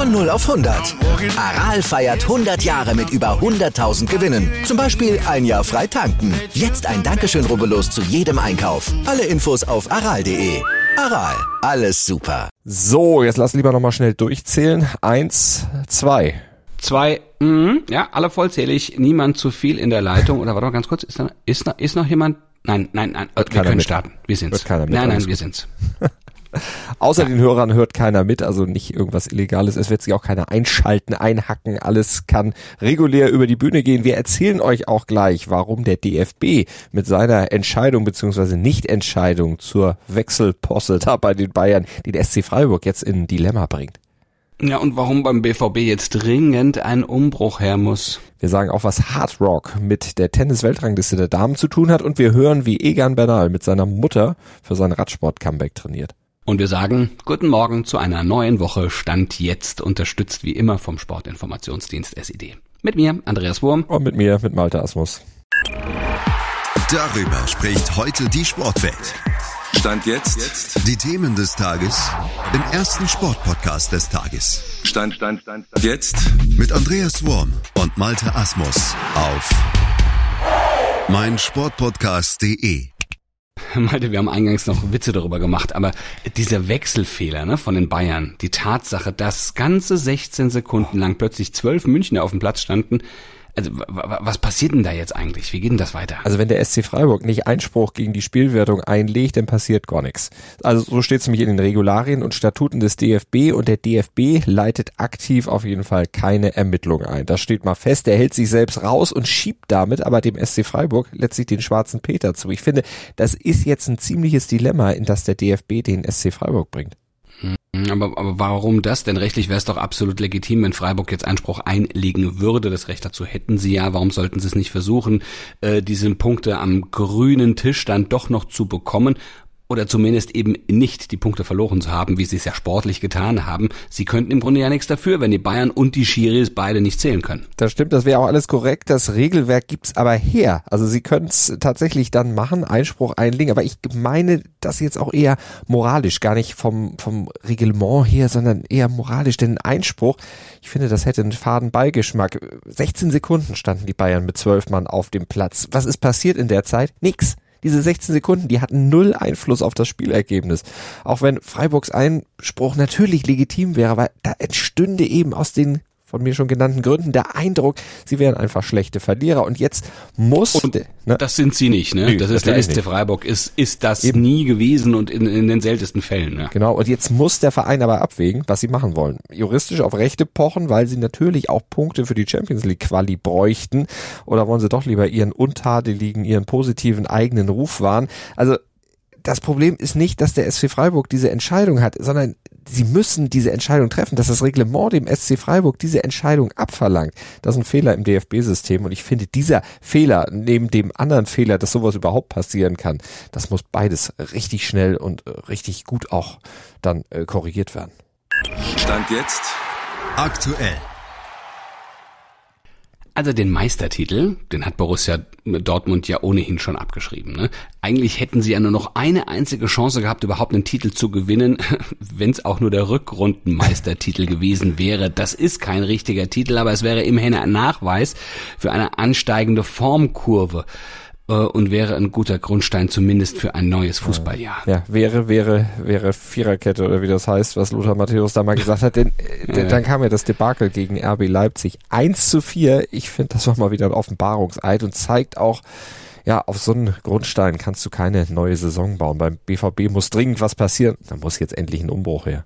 Von 0 auf 100. Aral feiert 100 Jahre mit über 100.000 Gewinnen. Zum Beispiel ein Jahr frei tanken. Jetzt ein Dankeschön, rubbellos zu jedem Einkauf. Alle Infos auf aral.de. Aral, alles super. So, jetzt lass lieber nochmal schnell durchzählen. Eins, zwei. Zwei, mhm, ja, alle vollzählig, niemand zu viel in der Leitung. Oder warte mal ganz kurz, ist, da, ist, noch, ist noch jemand? Nein, nein, nein, wir können mit. starten. Wir sind's. Wird keiner mit, nein, nein, alles wir gut. sind's. Außer den Hörern hört keiner mit, also nicht irgendwas Illegales. Es wird sich auch keiner einschalten, einhacken. Alles kann regulär über die Bühne gehen. Wir erzählen euch auch gleich, warum der DFB mit seiner Entscheidung bzw. Nichtentscheidung zur Wechselposse da bei den Bayern den SC Freiburg jetzt in ein Dilemma bringt. Ja, und warum beim BVB jetzt dringend ein Umbruch her muss. Wir sagen auch, was Hard Rock mit der Tennis-Weltrangliste der Damen zu tun hat und wir hören, wie Egan Bernal mit seiner Mutter für sein Radsport-Comeback trainiert. Und wir sagen Guten Morgen zu einer neuen Woche Stand jetzt, unterstützt wie immer vom Sportinformationsdienst SID. Mit mir, Andreas Wurm. Und mit mir, mit Malte Asmus. Darüber spricht heute die Sportwelt. Stand jetzt. Die Themen des Tages im ersten Sportpodcast des Tages. Stand, Stand, Stand, Stand. Jetzt mit Andreas Worm und Malte Asmus auf meinsportpodcast.de. Malte, wir haben eingangs noch Witze darüber gemacht, aber dieser Wechselfehler ne, von den Bayern, die Tatsache, dass ganze 16 Sekunden lang plötzlich zwölf Münchner auf dem Platz standen, also was passiert denn da jetzt eigentlich? Wie geht denn das weiter? Also wenn der SC Freiburg nicht Einspruch gegen die Spielwertung einlegt, dann passiert gar nichts. Also so steht es nämlich in den Regularien und Statuten des DFB und der DFB leitet aktiv auf jeden Fall keine Ermittlung ein. Das steht mal fest, er hält sich selbst raus und schiebt damit aber dem SC Freiburg letztlich den schwarzen Peter zu. Ich finde, das ist jetzt ein ziemliches Dilemma, in das der DFB den SC Freiburg bringt. Aber, aber warum das? Denn rechtlich wäre es doch absolut legitim, wenn Freiburg jetzt Einspruch einlegen würde. Das Recht dazu hätten sie ja. Warum sollten sie es nicht versuchen, äh, diese Punkte am grünen Tisch dann doch noch zu bekommen? Oder zumindest eben nicht die Punkte verloren zu haben, wie sie es ja sportlich getan haben. Sie könnten im Grunde ja nichts dafür, wenn die Bayern und die Schiris beide nicht zählen können. Das stimmt, das wäre auch alles korrekt. Das Regelwerk gibt's aber her. Also Sie können es tatsächlich dann machen, Einspruch einlegen, aber ich meine das jetzt auch eher moralisch, gar nicht vom, vom Reglement her, sondern eher moralisch. Denn Einspruch, ich finde, das hätte einen faden Beigeschmack. 16 Sekunden standen die Bayern mit zwölf Mann auf dem Platz. Was ist passiert in der Zeit? Nix. Diese 16 Sekunden, die hatten null Einfluss auf das Spielergebnis. Auch wenn Freiburgs Einspruch natürlich legitim wäre, weil da entstünde eben aus den von mir schon genannten Gründen der Eindruck, sie wären einfach schlechte Verlierer. Und jetzt muss, Und ne, das sind sie nicht, ne? Nö, das ist der SC nicht. Freiburg, ist, ist das Eben. nie gewesen und in, in den seltensten Fällen, ne? Genau, und jetzt muss der Verein aber abwägen, was sie machen wollen. Juristisch auf Rechte pochen, weil sie natürlich auch Punkte für die Champions League Quali bräuchten. Oder wollen sie doch lieber ihren untadeligen, ihren positiven eigenen Ruf wahren? Also, das Problem ist nicht, dass der SC Freiburg diese Entscheidung hat, sondern sie müssen diese Entscheidung treffen, dass das Reglement dem SC Freiburg diese Entscheidung abverlangt. Das ist ein Fehler im DFB-System und ich finde, dieser Fehler, neben dem anderen Fehler, dass sowas überhaupt passieren kann, das muss beides richtig schnell und äh, richtig gut auch dann äh, korrigiert werden. Stand jetzt. Aktuell. Also den Meistertitel, den hat Borussia Dortmund ja ohnehin schon abgeschrieben. Ne? Eigentlich hätten sie ja nur noch eine einzige Chance gehabt, überhaupt einen Titel zu gewinnen, wenn es auch nur der Rückrundenmeistertitel gewesen wäre. Das ist kein richtiger Titel, aber es wäre immerhin ein Nachweis für eine ansteigende Formkurve und wäre ein guter Grundstein zumindest für ein neues Fußballjahr. Ja, wäre, wäre, wäre Viererkette oder wie das heißt, was Lothar Matthäus da mal gesagt hat, denn äh, denn dann kam ja das Debakel gegen RB Leipzig. 1 zu 4, ich finde, das war mal wieder ein Offenbarungseid und zeigt auch, ja, auf so einen Grundstein kannst du keine neue Saison bauen. Beim BVB muss dringend was passieren. Da muss jetzt endlich ein Umbruch her.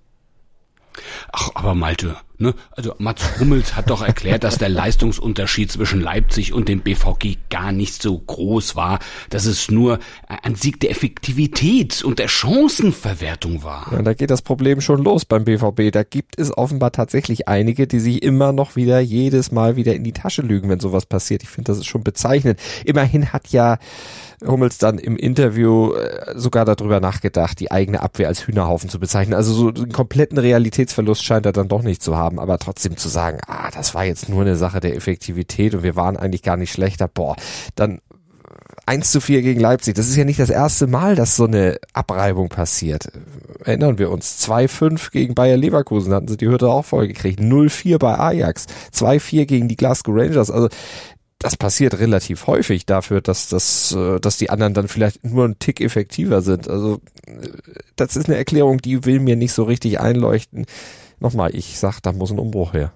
Ach, aber Malte, Ne? Also Mats Hummels hat doch erklärt, dass der Leistungsunterschied zwischen Leipzig und dem BVG gar nicht so groß war, dass es nur ein Sieg der Effektivität und der Chancenverwertung war. Ja, da geht das Problem schon los beim BVB. Da gibt es offenbar tatsächlich einige, die sich immer noch wieder jedes Mal wieder in die Tasche lügen, wenn sowas passiert. Ich finde, das ist schon bezeichnend. Immerhin hat ja Hummels dann im Interview äh, sogar darüber nachgedacht, die eigene Abwehr als Hühnerhaufen zu bezeichnen. Also so einen kompletten Realitätsverlust scheint er dann doch nicht zu haben, aber trotzdem zu sagen, ah, das war jetzt nur eine Sache der Effektivität und wir waren eigentlich gar nicht schlechter, boah, dann 1 zu 4 gegen Leipzig. Das ist ja nicht das erste Mal, dass so eine Abreibung passiert. Erinnern wir uns. 2-5 gegen Bayer Leverkusen hatten sie die Hürde auch voll gekriegt. 0-4 bei Ajax. 2-4 gegen die Glasgow Rangers. Also das passiert relativ häufig dafür, dass das, äh, dass die anderen dann vielleicht nur ein Tick effektiver sind. Also das ist eine Erklärung, die will mir nicht so richtig einleuchten. Nochmal, ich sag, da muss ein Umbruch her.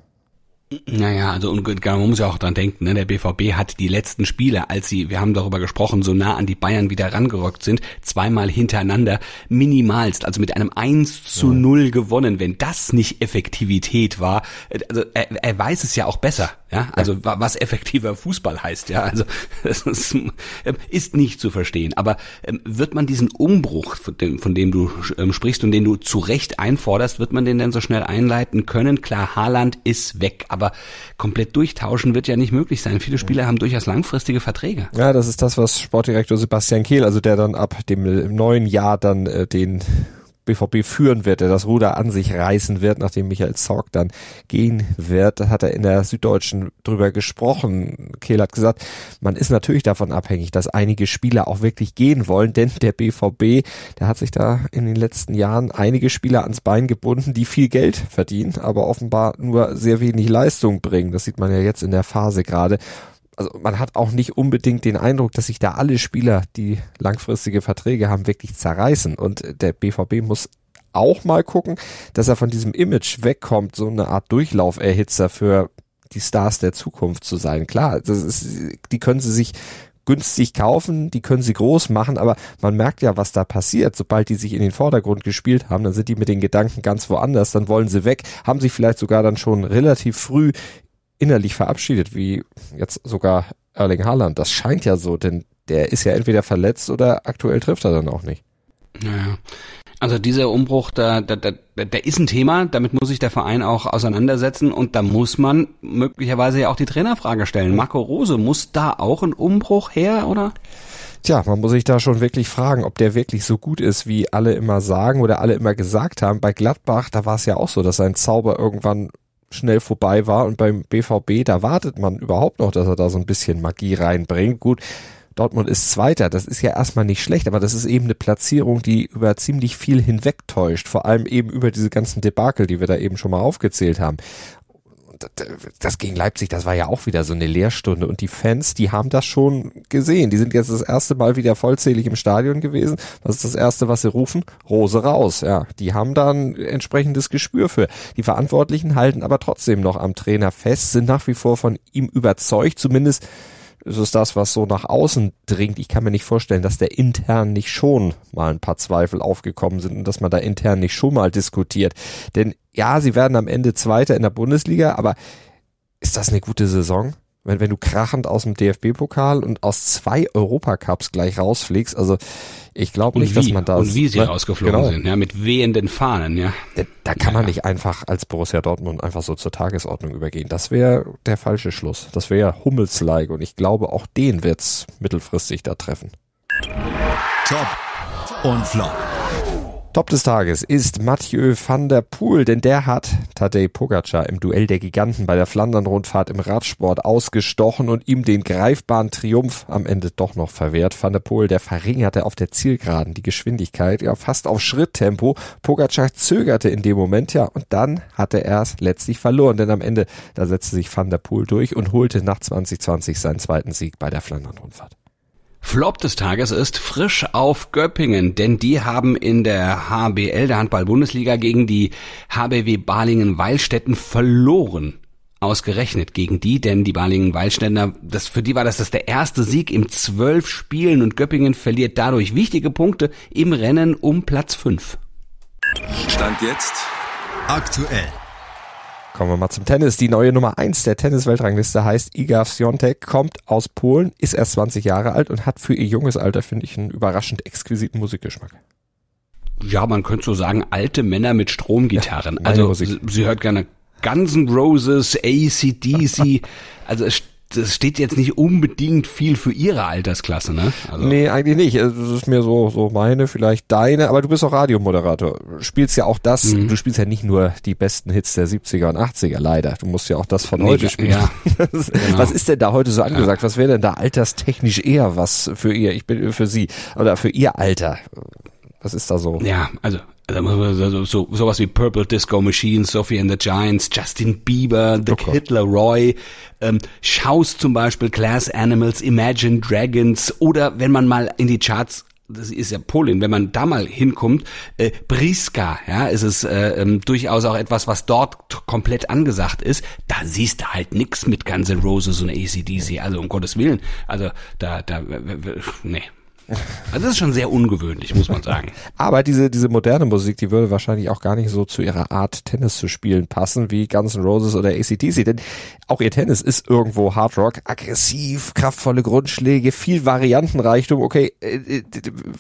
Naja, also und man muss ja auch dran denken, ne? der BVB hat die letzten Spiele, als sie, wir haben darüber gesprochen, so nah an die Bayern wieder rangerückt sind, zweimal hintereinander minimalst, also mit einem 1 zu 0 gewonnen. Wenn das nicht Effektivität war, äh, also er, er weiß es ja auch besser. Ja, also ja. was effektiver Fußball heißt, ja, also das ist, ähm, ist nicht zu verstehen. Aber ähm, wird man diesen Umbruch, von dem, von dem du ähm, sprichst und den du zu Recht einforderst, wird man den denn so schnell einleiten können? Klar, Haaland ist weg, aber komplett durchtauschen wird ja nicht möglich sein. Viele Spieler haben durchaus langfristige Verträge. Ja, das ist das, was Sportdirektor Sebastian Kehl, also der dann ab dem neuen Jahr dann äh, den BVB führen wird, der das Ruder an sich reißen wird, nachdem Michael Zorg dann gehen wird. Das hat er in der Süddeutschen drüber gesprochen. Kehl hat gesagt, man ist natürlich davon abhängig, dass einige Spieler auch wirklich gehen wollen, denn der BVB, der hat sich da in den letzten Jahren einige Spieler ans Bein gebunden, die viel Geld verdienen, aber offenbar nur sehr wenig Leistung bringen. Das sieht man ja jetzt in der Phase gerade also man hat auch nicht unbedingt den Eindruck, dass sich da alle Spieler, die langfristige Verträge haben, wirklich zerreißen. Und der BVB muss auch mal gucken, dass er von diesem Image wegkommt, so eine Art Durchlauferhitzer für die Stars der Zukunft zu sein. Klar, das ist, die können sie sich günstig kaufen, die können sie groß machen, aber man merkt ja, was da passiert. Sobald die sich in den Vordergrund gespielt haben, dann sind die mit den Gedanken ganz woanders, dann wollen sie weg, haben sich vielleicht sogar dann schon relativ früh innerlich verabschiedet, wie jetzt sogar Erling Haaland. Das scheint ja so, denn der ist ja entweder verletzt oder aktuell trifft er dann auch nicht. Naja. Also dieser Umbruch, da, da, da, da ist ein Thema, damit muss sich der Verein auch auseinandersetzen und da muss man möglicherweise ja auch die Trainerfrage stellen. Marco Rose, muss da auch ein Umbruch her, oder? Tja, man muss sich da schon wirklich fragen, ob der wirklich so gut ist, wie alle immer sagen oder alle immer gesagt haben. Bei Gladbach, da war es ja auch so, dass sein Zauber irgendwann schnell vorbei war und beim BVB, da wartet man überhaupt noch, dass er da so ein bisschen Magie reinbringt. Gut, Dortmund ist Zweiter, das ist ja erstmal nicht schlecht, aber das ist eben eine Platzierung, die über ziemlich viel hinwegtäuscht, vor allem eben über diese ganzen Debakel, die wir da eben schon mal aufgezählt haben das gegen Leipzig, das war ja auch wieder so eine Lehrstunde und die Fans, die haben das schon gesehen. Die sind jetzt das erste Mal wieder vollzählig im Stadion gewesen. Was ist das erste, was sie rufen? Rose raus. Ja, die haben da ein entsprechendes Gespür für. Die Verantwortlichen halten aber trotzdem noch am Trainer fest, sind nach wie vor von ihm überzeugt, zumindest ist es das, was so nach außen dringt. Ich kann mir nicht vorstellen, dass der intern nicht schon mal ein paar Zweifel aufgekommen sind und dass man da intern nicht schon mal diskutiert. Denn ja, sie werden am Ende Zweiter in der Bundesliga, aber ist das eine gute Saison? Wenn, wenn du krachend aus dem DFB-Pokal und aus zwei Europacups gleich rausfliegst, also ich glaube nicht, wie, dass man da und wie sie ne? rausgeflogen genau. sind, ja, mit wehenden Fahnen, ja. Da, da kann ja, man nicht einfach als Borussia Dortmund einfach so zur Tagesordnung übergehen. Das wäre der falsche Schluss. Das wäre Hummels-like und ich glaube, auch den wird's mittelfristig da treffen. Top und Flop. Top des Tages ist Mathieu van der Poel, denn der hat Tadej Pogacar im Duell der Giganten bei der Flandern-Rundfahrt im Radsport ausgestochen und ihm den greifbaren Triumph am Ende doch noch verwehrt. Van der Poel, der verringerte auf der Zielgeraden die Geschwindigkeit, ja fast auf Schritttempo. Pogacar zögerte in dem Moment, ja, und dann hatte er es letztlich verloren, denn am Ende, da setzte sich Van der Poel durch und holte nach 2020 seinen zweiten Sieg bei der Flandern-Rundfahrt. Flop des Tages ist frisch auf Göppingen, denn die haben in der HBL, der Handball-Bundesliga, gegen die HBW Balingen-Weilstätten verloren. Ausgerechnet gegen die, denn die Balingen-Weilstädter, das, für die war das, das der erste Sieg im zwölf Spielen und Göppingen verliert dadurch wichtige Punkte im Rennen um Platz fünf. Stand jetzt aktuell Kommen wir mal zum Tennis. Die neue Nummer eins der Tennis-Weltrangliste heißt Iga Swiatek, kommt aus Polen, ist erst 20 Jahre alt und hat für ihr junges Alter, finde ich, einen überraschend exquisiten Musikgeschmack. Ja, man könnte so sagen, alte Männer mit Stromgitarren. Ja, also Musik. sie, sie hört gerne Guns N' Roses, ACDC. also es, das steht jetzt nicht unbedingt viel für ihre Altersklasse, ne? Also, Nee, eigentlich nicht. Es ist mir so, so meine, vielleicht deine, aber du bist auch Radiomoderator. Spielst ja auch das, Mhm. du spielst ja nicht nur die besten Hits der 70er und 80er, leider. Du musst ja auch das von Nee, heute ja, spielen. ja, Was- genau. Was ist denn da heute so angesagt? Was wäre denn da alterstechnisch eher was für ihr, ich bin für sie, oder für ihr Alter? Was ist da so? Ja, also, also so, so, sowas wie Purple Disco Machine, Sophie and the Giants, Justin Bieber, The Oh. Kid Laroi, ähm, Schaus zum Beispiel, Glass Animals, Imagine Dragons oder wenn man mal in die Charts das ist ja Polen, wenn man da mal hinkommt, äh, Briska, ja, ist es äh, ähm, durchaus auch etwas, was dort komplett angesagt ist. Da siehst du halt nix mit Guns N' Roses und ACDC, also um Gottes Willen. Also da, da, nee. Also das ist schon sehr ungewöhnlich, muss man sagen. Aber diese, diese moderne Musik, die würde wahrscheinlich auch gar nicht so zu ihrer Art, Tennis zu spielen, passen wie Guns N' Roses oder ACDC. Denn auch ihr Tennis ist irgendwo Hard Rock, aggressiv, kraftvolle Grundschläge, viel Variantenreichtum. Okay, äh, äh,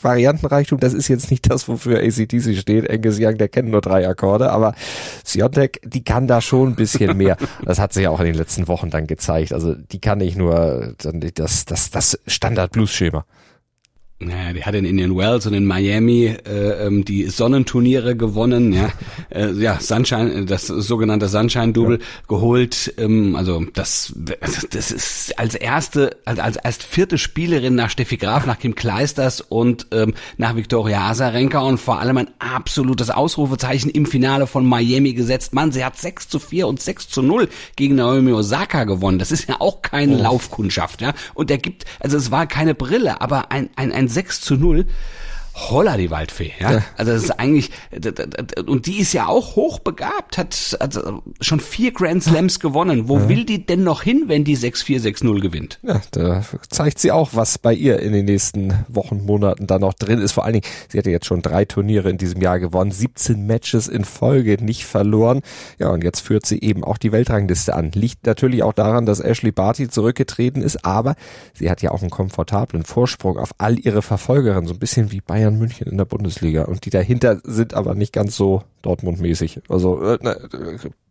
Variantenreichtum, das ist jetzt nicht das, wofür ACDC steht. Angus Young, der kennt nur drei Akkorde, aber Siontek, die kann da schon ein bisschen mehr. Das hat sich ja auch in den letzten Wochen dann gezeigt. Also die kann nicht nur dann das, das, das Standard-Blues-Schema. Naja, die hat in Indian Wells und in Miami äh, ähm, die Sonnenturniere gewonnen, ja, äh, ja Sunshine, das sogenannte Sunshine Double geholt. Ähm, also das, das ist als erste, als, als erst vierte Spielerin nach Steffi Graf, nach Kim Kleisters und ähm, nach Viktoria Azarenka und vor allem ein absolutes Ausrufezeichen im Finale von Miami gesetzt. Mann, sie hat 6 zu 4 und 6 zu 0 gegen Naomi Osaka gewonnen. Das ist ja auch keine Laufkundschaft, ja. Und er gibt, also es war keine Brille, aber ein, ein, ein 6 zu 0. Holla die Waldfee, ja. Also das ist eigentlich und die ist ja auch hochbegabt, hat also schon vier Grand Slams gewonnen. Wo will die denn noch hin, wenn die 6-4, 6-0 gewinnt? Ja, da zeigt sie auch, was bei ihr in den nächsten Wochen, Monaten da noch drin ist. Vor allen Dingen, sie hatte jetzt schon drei Turniere in diesem Jahr gewonnen, 17 Matches in Folge nicht verloren. Ja, und jetzt führt sie eben auch die Weltrangliste an. Liegt natürlich auch daran, dass Ashley Barty zurückgetreten ist, aber sie hat ja auch einen komfortablen Vorsprung auf all ihre Verfolgerinnen, so ein bisschen wie Bayern München in der Bundesliga. Und die dahinter sind aber nicht ganz so Dortmund-mäßig. Also, äh, ne,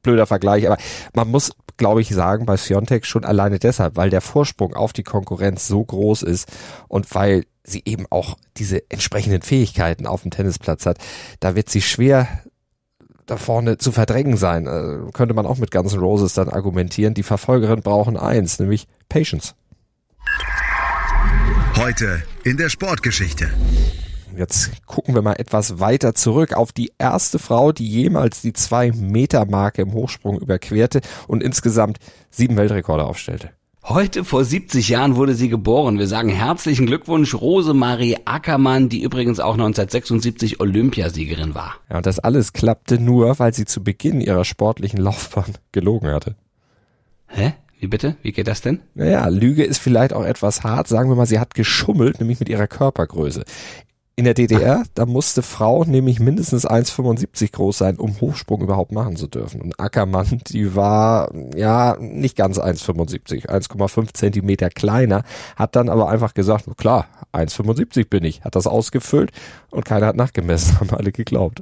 blöder Vergleich, aber man muss, glaube ich, sagen, bei Siontek schon alleine deshalb, weil der Vorsprung auf die Konkurrenz so groß ist und weil sie eben auch diese entsprechenden Fähigkeiten auf dem Tennisplatz hat, da wird sie schwer da vorne zu verdrängen sein. Äh, könnte man auch mit Guns N' Roses dann argumentieren. Die Verfolgerinnen brauchen eins, nämlich Patience. Heute in der Sportgeschichte. Jetzt gucken wir mal etwas weiter zurück auf die erste Frau, die jemals die zwei Meter Marke im Hochsprung überquerte und insgesamt sieben Weltrekorde aufstellte. Heute vor 70 Jahren wurde sie geboren. Wir sagen herzlichen Glückwunsch Rosemarie Ackermann, die übrigens auch 1976 Olympiasiegerin war. Ja, und das alles klappte nur, weil sie zu Beginn ihrer sportlichen Laufbahn gelogen hatte. Hä? Wie bitte? Wie geht das denn? Naja, Lüge ist vielleicht auch etwas hart. Sagen wir mal, sie hat geschummelt, nämlich mit ihrer Körpergröße. In der DDR, da musste Frau nämlich mindestens 1,75 groß sein, um Hochsprung überhaupt machen zu dürfen. Und Ackermann, die war, ja, nicht ganz 1,75, 1,5 Zentimeter kleiner, hat dann aber einfach gesagt, klar, 1,75 bin ich, hat das ausgefüllt und keiner hat nachgemessen, haben alle geglaubt.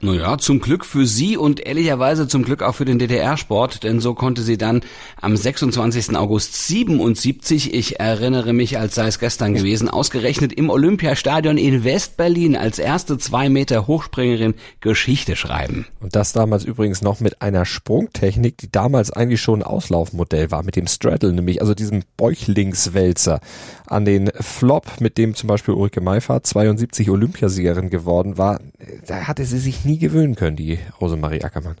Naja, zum Glück für sie und ehrlicherweise zum Glück auch für den DDR-Sport, denn so konnte sie dann am 26. August 77, ich erinnere mich, als sei es gestern gewesen, ausgerechnet im Olympiastadion in West-Berlin als erste zwei Meter Hochspringerin Geschichte schreiben. Und das damals übrigens noch mit einer Sprungtechnik, die damals eigentlich schon ein Auslaufmodell war, mit dem Straddle, nämlich also diesem Bäuchlingswälzer an den Flop, mit dem zum Beispiel Ulrike Meifert 72 Olympiasiegerin geworden war. Da hatte sie sich nie gewöhnen können, die Rosemarie Ackermann.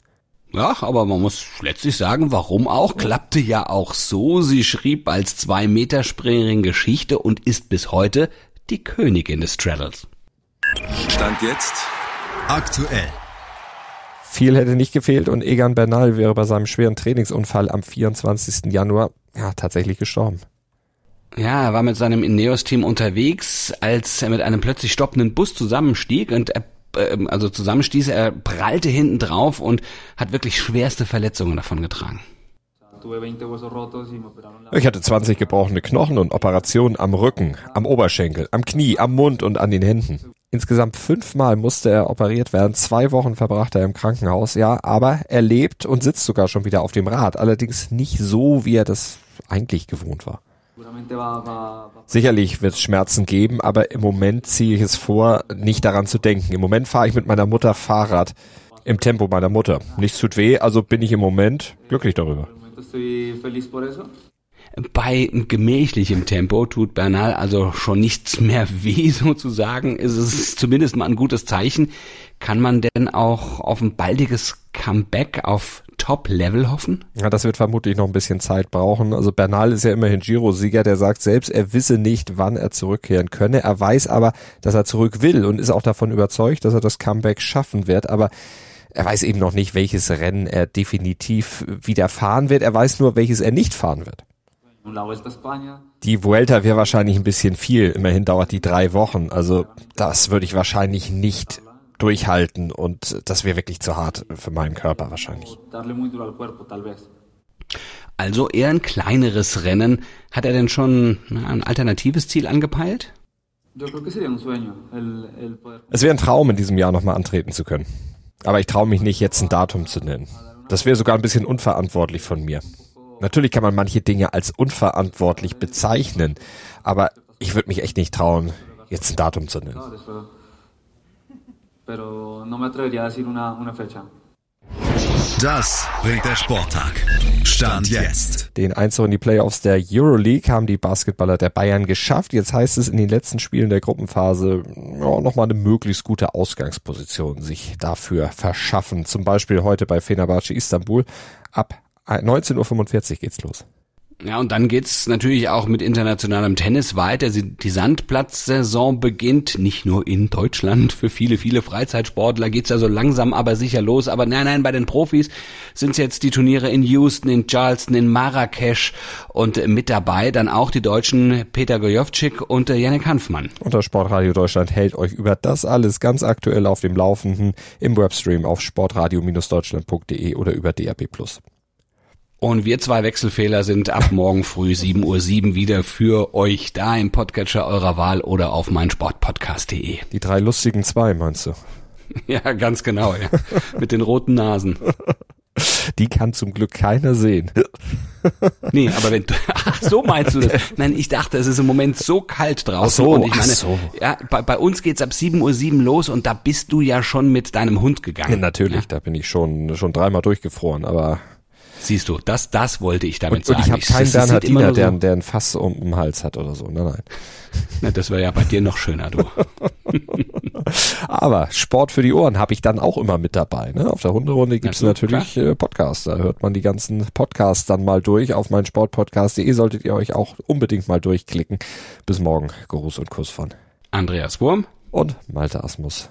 Ja, aber man muss letztlich sagen, warum auch? Klappte ja auch so. Sie schrieb als Zwei-Meter-Springerin Geschichte und ist bis heute die Königin des Straddles. Stand jetzt. Aktuell. Viel hätte nicht gefehlt und Egan Bernal wäre bei seinem schweren Trainingsunfall am 24. Januar ja, tatsächlich gestorben. Ja, er war mit seinem Ineos-Team unterwegs, als er mit einem plötzlich stoppenden Bus zusammenstieg und er also zusammenstieß. Er prallte hinten drauf und hat wirklich schwerste Verletzungen davon getragen. Ich hatte 20 gebrochene Knochen und Operationen am Rücken, am Oberschenkel, am Knie, am Mund und an den Händen. Insgesamt fünfmal musste er operiert werden. Zwei Wochen verbrachte er im Krankenhaus, ja, aber er lebt und sitzt sogar schon wieder auf dem Rad. Allerdings nicht so, wie er das eigentlich gewohnt war. Sicherlich wird es Schmerzen geben, aber im Moment ziehe ich es vor, nicht daran zu denken. Im Moment fahre ich mit meiner Mutter Fahrrad im Tempo meiner Mutter. Nichts tut weh, also bin ich im Moment glücklich darüber. Bei gemächlichem Tempo tut Bernal also schon nichts mehr weh sozusagen. Ist es zumindest mal ein gutes Zeichen. Kann man denn auch auf ein baldiges Comeback auf Top-Level hoffen? Ja, das wird vermutlich noch ein bisschen Zeit brauchen. Also Bernal ist ja immerhin Giro-Sieger, der sagt selbst, er wisse nicht, wann er zurückkehren könne. Er weiß aber, dass er zurück will und ist auch davon überzeugt, dass er das Comeback schaffen wird. Aber er weiß eben noch nicht, welches Rennen er definitiv wieder fahren wird. Er weiß nur, welches er nicht fahren wird. Die Vuelta wäre wahrscheinlich ein bisschen viel. Immerhin dauert die drei Wochen. Also das würde ich wahrscheinlich nicht durchhalten und das wäre wirklich zu hart für meinen Körper wahrscheinlich. Also eher ein kleineres Rennen. Hat er denn schon ein alternatives Ziel angepeilt? Es wäre ein Traum, in diesem Jahr nochmal antreten zu können. Aber ich traue mich nicht, jetzt ein Datum zu nennen. Das wäre sogar ein bisschen unverantwortlich von mir. Natürlich kann man manche Dinge als unverantwortlich bezeichnen, aber ich würde mich echt nicht trauen, jetzt ein Datum zu nennen. Das bringt der Sporttag. Stand jetzt. Den Einzug in die Playoffs der Euroleague haben die Basketballer der Bayern geschafft. Jetzt heißt es in den letzten Spielen der Gruppenphase ja, nochmal eine möglichst gute Ausgangsposition sich dafür verschaffen. Zum Beispiel heute bei Fenerbahce Istanbul. Ab 19.45 Uhr geht's los. Ja, und dann geht's natürlich auch mit internationalem Tennis weiter. Die Sandplatzsaison beginnt nicht nur in Deutschland. Für viele, viele Freizeitsportler geht's ja so langsam aber sicher los. Aber nein, nein, bei den Profis sind's jetzt die Turniere in Houston, in Charleston, in Marrakesch und mit dabei dann auch die Deutschen Peter Gojovcik und Janik Hanfmann. Und das Sportradio Deutschland hält euch über das alles ganz aktuell auf dem Laufenden im Webstream auf sportradio-deutschland.de oder über DRB+. Und wir zwei Wechselfehler sind ab morgen früh 7.07 Uhr 7 wieder für euch da im Podcatcher eurer Wahl oder auf meinsportpodcast.de. Die drei lustigen zwei, meinst du? Ja, ganz genau, ja. Mit den roten Nasen. Die kann zum Glück keiner sehen. Nee, aber wenn du, ach, so meinst du das? Nein, ich dachte, es ist im Moment so kalt draußen. Ach so, und ich meine, so. ja, bei, bei uns geht's ab 7.07 Uhr 7 los und da bist du ja schon mit deinem Hund gegangen. Ja, natürlich, da bin ich schon, schon dreimal durchgefroren, aber Siehst du, das, das wollte ich damit und, und sagen. ich habe keinen Bernhardiner, der, so, der ein Fass um den Hals hat oder so. Nein, nein. Na, das wäre ja bei dir noch schöner, du. Aber Sport für die Ohren habe ich dann auch immer mit dabei. Ne? Auf der Hunderunde gibt's Na, natürlich äh, Podcasts. Da hört man die ganzen Podcasts dann mal durch. Auf mein Sportpodcast.de solltet ihr euch auch unbedingt mal durchklicken. Bis morgen. Gruß und Kuss von Andreas Wurm. und Malte Asmus.